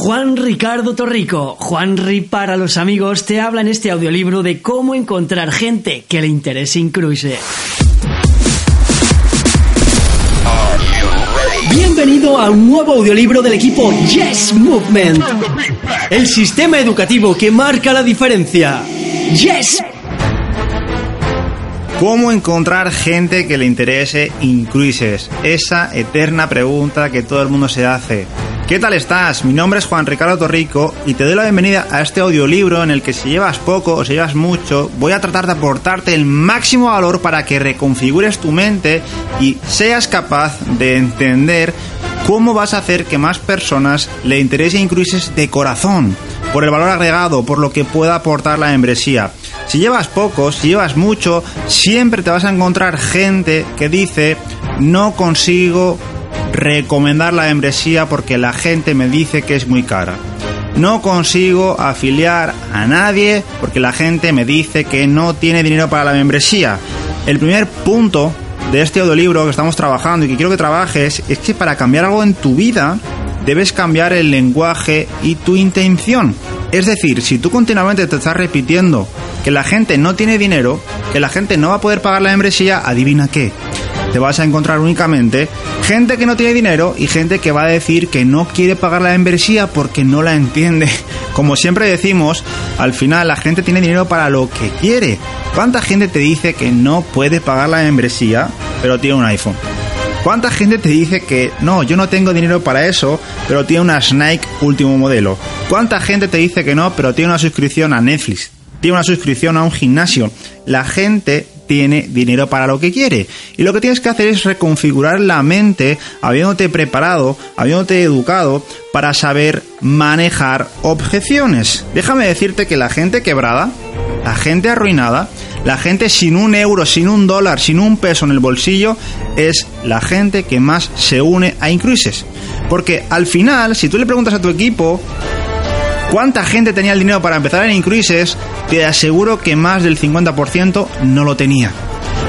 Juan Ricardo Torrico, Juanri para los amigos, te habla en este audiolibro de cómo encontrar gente que le interese Incruise. Bienvenido a un nuevo audiolibro del equipo Yes Movement, el sistema educativo que marca la diferencia. Yes ¿Cómo encontrar gente que le interese Incruises? Esa eterna pregunta que todo el mundo se hace. ¿Qué tal estás? Mi nombre es Juan Ricardo Torrico y te doy la bienvenida a este audiolibro en el que si llevas poco o si llevas mucho, voy a tratar de aportarte el máximo valor para que reconfigures tu mente y seas capaz de entender cómo vas a hacer que más personas le interese Incruises de corazón, por el valor agregado, por lo que pueda aportar la membresía. Si llevas poco, si llevas mucho, siempre te vas a encontrar gente que dice no consigo recomendar la membresía porque la gente me dice que es muy cara. No consigo afiliar a nadie porque la gente me dice que no tiene dinero para la membresía. El primer punto de este audiolibro que estamos trabajando y que quiero que trabajes es que para cambiar algo en tu vida debes cambiar el lenguaje y tu intención. Es decir, si tú continuamente te estás repitiendo que la gente no tiene dinero, que la gente no va a poder pagar la membresía, adivina qué te vas a encontrar únicamente gente que no tiene dinero y gente que va a decir que no quiere pagar la membresía porque no la entiende. Como siempre decimos, al final la gente tiene dinero para lo que quiere. ¿Cuánta gente te dice que no puede pagar la membresía pero tiene un iPhone? ¿Cuánta gente te dice que no, yo no tengo dinero para eso, pero tiene una Nike último modelo? ¿Cuánta gente te dice que no, pero tiene una suscripción a Netflix? Tiene una suscripción a un gimnasio. La gente tiene dinero para lo que quiere. Y lo que tienes que hacer es reconfigurar la mente, habiéndote preparado, habiéndote educado para saber manejar objeciones. Déjame decirte que la gente quebrada, la gente arruinada, la gente sin un euro, sin un dólar, sin un peso en el bolsillo, es la gente que más se une a Incruises. Porque al final, si tú le preguntas a tu equipo, ¿Cuánta gente tenía el dinero para empezar en Incruises? Te aseguro que más del 50% no lo tenía.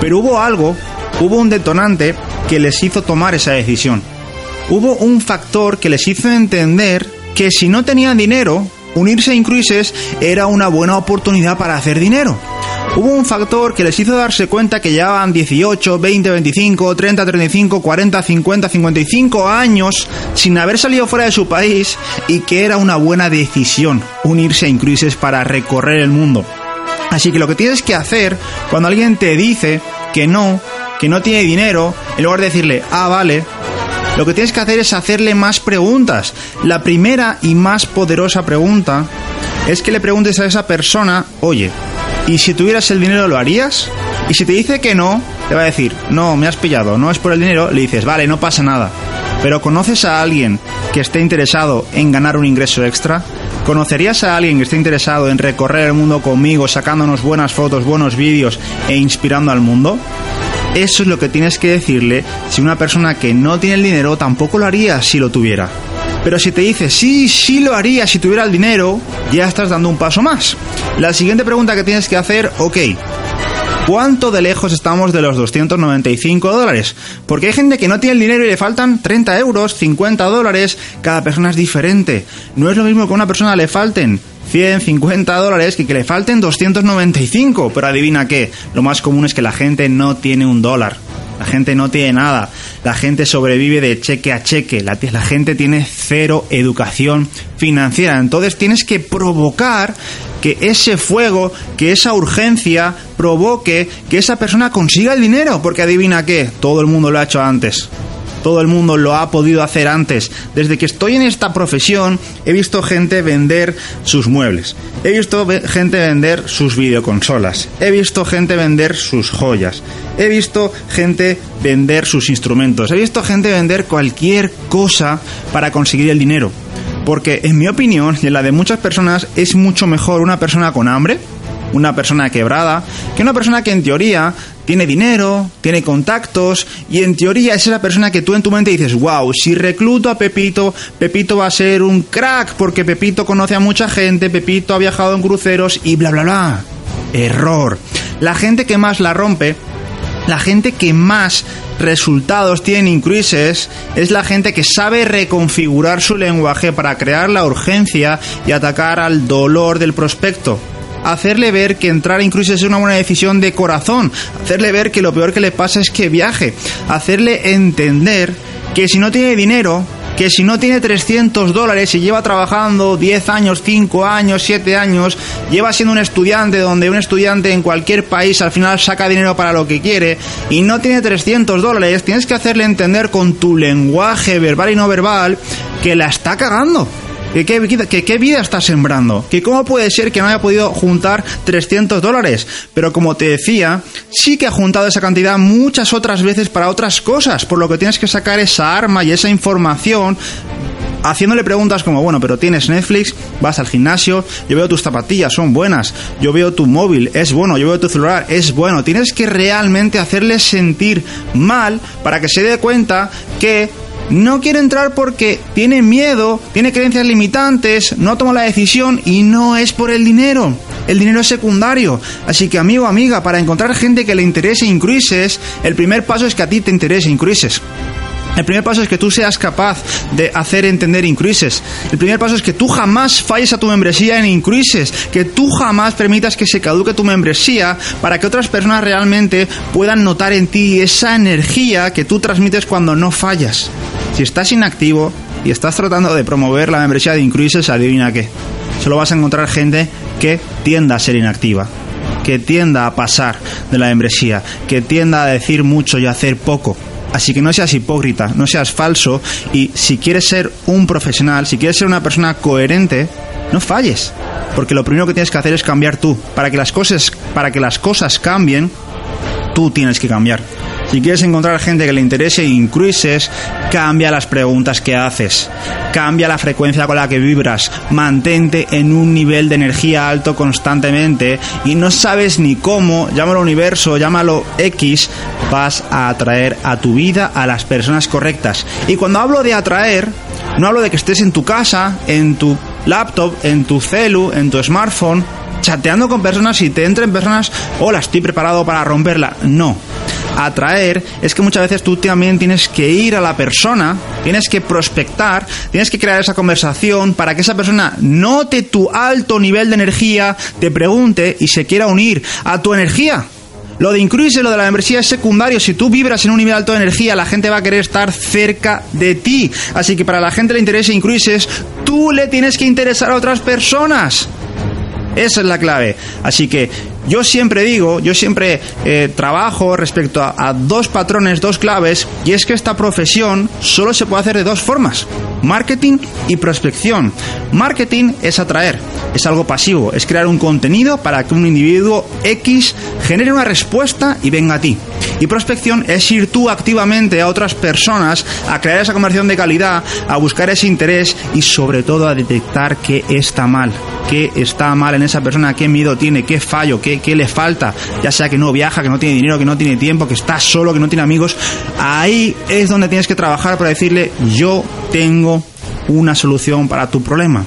Pero hubo algo, hubo un detonante que les hizo tomar esa decisión. Hubo un factor que les hizo entender que si no tenían dinero, unirse a Incruises era una buena oportunidad para hacer dinero hubo un factor que les hizo darse cuenta que llevaban 18, 20, 25, 30, 35, 40, 50, 55 años sin haber salido fuera de su país y que era una buena decisión unirse a Incruises para recorrer el mundo. Así que lo que tienes que hacer cuando alguien te dice que no, que no tiene dinero, en lugar de decirle, ah, vale, lo que tienes que hacer es hacerle más preguntas. La primera y más poderosa pregunta es que le preguntes a esa persona, oye, ¿Y si tuvieras el dinero lo harías? Y si te dice que no, te va a decir, no, me has pillado, no es por el dinero, le dices, vale, no pasa nada. Pero ¿conoces a alguien que esté interesado en ganar un ingreso extra? ¿Conocerías a alguien que esté interesado en recorrer el mundo conmigo, sacándonos buenas fotos, buenos vídeos e inspirando al mundo? Eso es lo que tienes que decirle si una persona que no tiene el dinero tampoco lo haría si lo tuviera. Pero si te dice, sí, sí lo haría si tuviera el dinero, ya estás dando un paso más. La siguiente pregunta que tienes que hacer, ok, ¿Cuánto de lejos estamos de los 295 dólares? Porque hay gente que no tiene el dinero y le faltan 30 euros, 50 dólares, cada persona es diferente. No es lo mismo que a una persona le falten 100, 50 dólares que que le falten 295. Pero adivina qué, lo más común es que la gente no tiene un dólar. La gente no tiene nada. La gente sobrevive de cheque a cheque. La, gente tiene cero educación financiera. Entonces tienes que provocar que ese fuego, que esa urgencia provoque que esa persona consiga el dinero. Porque adivina qué, todo el mundo lo ha hecho antes todo el mundo lo ha podido hacer antes. Desde que estoy en esta profesión he visto gente vender sus muebles, he visto gente vender sus videoconsolas, he visto gente vender sus joyas, he visto gente vender sus instrumentos, he visto gente vender cualquier cosa para conseguir el dinero. Porque en mi opinión y en la de muchas personas es mucho mejor una persona con hambre, una persona quebrada, que una persona que en teoría tiene dinero, tiene contactos y en teoría es esa persona que tú en tu mente dices, wow, si recluto a Pepito, Pepito va a ser un crack porque Pepito conoce a mucha gente, Pepito ha viajado en cruceros y bla, bla, bla. Error. La gente que más la rompe la gente que más resultados tiene Incruises es la gente que sabe reconfigurar su lenguaje para crear la urgencia y atacar al dolor del prospecto. Hacerle ver que entrar a Incruises es una buena decisión de corazón. Hacerle ver que lo peor que le pasa es que viaje. Hacerle entender que si no tiene dinero, que si no tiene 300 dólares y lleva trabajando 10 años, 5 años, 7 años, lleva siendo un estudiante donde un estudiante en cualquier país al final saca dinero para lo que quiere y no tiene 300 dólares, tienes que hacerle entender con tu lenguaje verbal y no verbal que la está cagando ¿Que qué, qué vida está sembrando? ¿Que cómo puede ser que no haya podido juntar 300 dólares? Pero como te decía, sí que ha juntado esa cantidad muchas otras veces para otras cosas, por lo que tienes que sacar esa arma y esa información haciéndole preguntas como, bueno, pero tienes Netflix, vas al gimnasio, yo veo tus zapatillas, son buenas, yo veo tu móvil, es bueno, yo veo tu celular, es bueno. Tienes que realmente hacerle sentir mal para que se dé cuenta que no quiere entrar porque tiene miedo, tiene creencias limitantes, no toma la decisión y no es por el dinero. El dinero es secundario. Así que amigo, amiga, para encontrar gente que le interese Incruises, el primer paso es que a ti te interese Incruises. El primer paso es que tú seas capaz de hacer entender Incruises. El primer paso es que tú jamás falles a tu membresía en Incruises. Que tú jamás permitas que se caduque tu membresía para que otras personas realmente puedan notar en ti esa energía que tú transmites cuando no fallas. Si estás inactivo y estás tratando de promover la membresía de Incruises, adivina qué. Solo vas a encontrar gente que tienda a ser inactiva que tienda a pasar de la membresía, que tienda a decir mucho y hacer poco. Así que no seas hipócrita, no seas falso y si quieres ser un profesional, si quieres ser una persona coherente, no falles, porque lo primero que tienes que hacer es cambiar tú. Para que las cosas, para que las cosas cambien, tú tienes que cambiar. Si quieres encontrar gente que le interese incruises, cambia las preguntas que haces, cambia la frecuencia con la que vibras, mantente en un nivel de energía alto constantemente y no sabes ni cómo, llámalo universo, llámalo X, vas a atraer a tu vida a las personas correctas. Y cuando hablo de atraer, no hablo de que estés en tu casa, en tu laptop, en tu celu, en tu smartphone, chateando con personas y te entren personas, hola, estoy preparado para romperla. No atraer es que muchas veces tú también tienes que ir a la persona, tienes que prospectar, tienes que crear esa conversación para que esa persona note tu alto nivel de energía, te pregunte y se quiera unir a tu energía. Lo de incluirse, lo de la membresía es secundario. Si tú vibras en un nivel alto de energía, la gente va a querer estar cerca de ti. Así que para la gente le interesa incluirse, tú le tienes que interesar a otras personas. Esa es la clave. Así que yo siempre digo, yo siempre eh, trabajo respecto a, dos patrones, dos claves, y es que esta profesión solo se puede hacer de dos formas, marketing y prospección. Marketing es atraer, es algo pasivo, es crear un contenido para que un individuo X genere una respuesta y venga a ti. Y prospección es ir tú activamente a otras personas a crear esa conversión de calidad, a buscar ese interés y sobre todo a detectar qué está mal, qué está mal en esa persona, qué miedo tiene, qué fallo, qué qué, le falta, ya sea que no viaja, que no tiene dinero, que no tiene tiempo, que está solo, que no tiene amigos, ahí es donde tienes que trabajar para decirle yo tengo una solución para tu problema.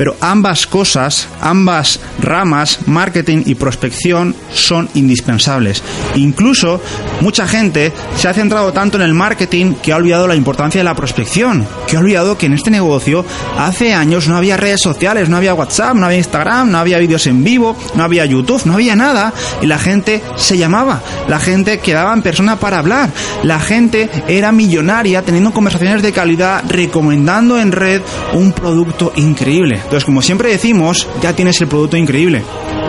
Pero ambas cosas, ambas ramas, marketing y prospección, son indispensables. Incluso mucha gente se ha centrado tanto en el marketing que ha olvidado la importancia de la prospección, que ha olvidado que en este negocio hace años no había redes sociales, no había WhatsApp, no había Instagram, no había vídeos en vivo, no había YouTube, no había nada y la gente se llamaba, la gente quedaba en persona para hablar, la gente era millonaria teniendo conversaciones de calidad, recomendando en red un producto increíble. Entonces, como siempre decimos, ya tienes el producto increíble.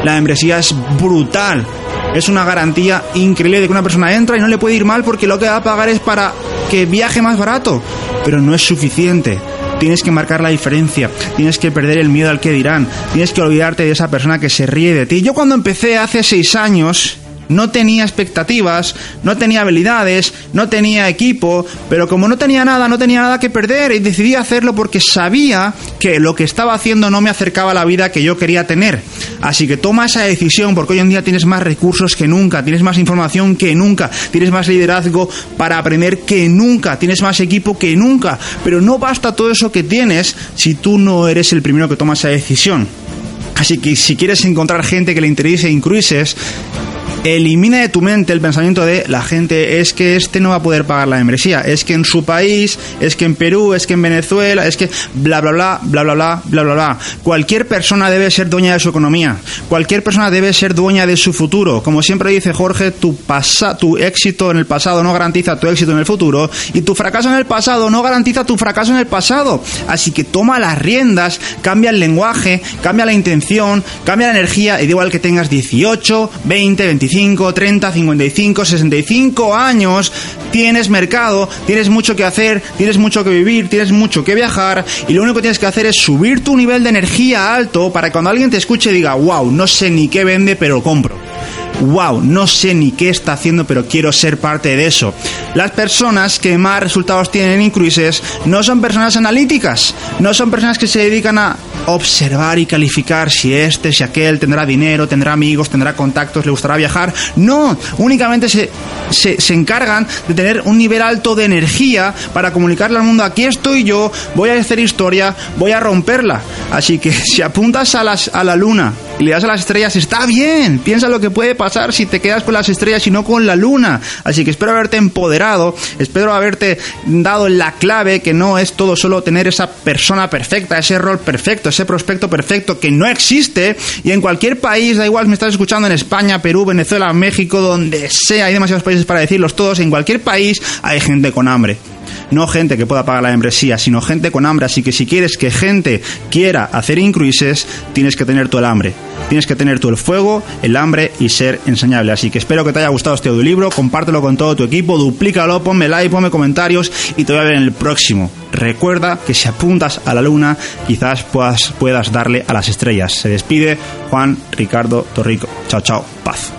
La membresía es brutal. Es una garantía increíble de que una persona entra y no le puede ir mal porque lo que va a pagar es para que viaje más barato. Pero no es suficiente. Tienes que marcar la diferencia, tienes que perder el miedo al que dirán, tienes que olvidarte de esa persona que se ríe de ti. Yo cuando empecé hace seis años, no tenía expectativas, no tenía habilidades, no tenía equipo, pero como no tenía nada, no tenía nada que perder y decidí hacerlo porque sabía que lo que estaba haciendo no me acercaba a la vida que yo quería tener. Así que toma esa decisión porque hoy en día tienes más recursos que nunca, tienes más información que nunca, tienes más liderazgo para aprender que nunca, tienes más equipo que nunca, pero no basta todo eso que tienes si tú no eres el primero que toma esa decisión. Así que si quieres encontrar gente que le interese en cruises, Elimina de tu mente el pensamiento de la gente es que este no va a poder pagar la membresía, es que en su país, es que en Perú, es que en Venezuela, es que bla bla bla, bla bla bla, bla bla bla. Cualquier persona debe ser dueña de su economía. Cualquier persona debe ser dueña de su futuro. Como siempre dice Jorge, tu pasa, tu éxito en el pasado no garantiza tu éxito en el futuro y tu fracaso en el pasado no garantiza tu fracaso en el pasado. Así que toma las riendas, cambia el lenguaje, cambia la intención, cambia la energía y da igual que tengas 18, 20, 25, 30, 55, 65 años, tienes mercado, tienes mucho que hacer, tienes mucho que vivir, tienes mucho que viajar y lo único que tienes que hacer es subir tu nivel de energía alto para que cuando alguien te escuche diga, wow, no sé ni qué vende, pero compro wow, no sé ni qué está haciendo, pero quiero ser parte de eso. Las personas que más resultados tienen en Incruises no son personas analíticas, no son personas que se dedican a observar y calificar si este, si aquel tendrá dinero, tendrá amigos, tendrá contactos, le gustará viajar. No, únicamente se, se, encargan de tener un nivel alto de energía para comunicarle al mundo, aquí estoy yo, voy a hacer historia, voy a romperla. Así que si apuntas a, las, a la luna le das a las estrellas, está bien, piensa lo que puede pasar si te quedas con las estrellas y no con la luna. Así que espero haberte empoderado, espero haberte dado la clave que no es todo solo tener esa persona perfecta, ese rol perfecto, ese prospecto perfecto que no existe. Y en cualquier país, da igual me estás escuchando en España, Perú, Venezuela, México, donde sea, hay demasiados países para decirlos todos, en cualquier país hay gente con hambre no gente que pueda pagar la membresía, sino gente con hambre. Así que si quieres que gente quiera hacer incruises, tienes que tener tú el hambre. Tienes que tener tú el fuego, el hambre y ser enseñable. Así que espero que te haya gustado este audiolibro, compártelo con todo tu equipo, duplícalo, ponme like, ponme comentarios y te voy a ver en el próximo. Recuerda que si apuntas a la luna, quizás puedas, puedas darle a las estrellas. Se despide Juan Ricardo Torrico. Chao, chao, paz.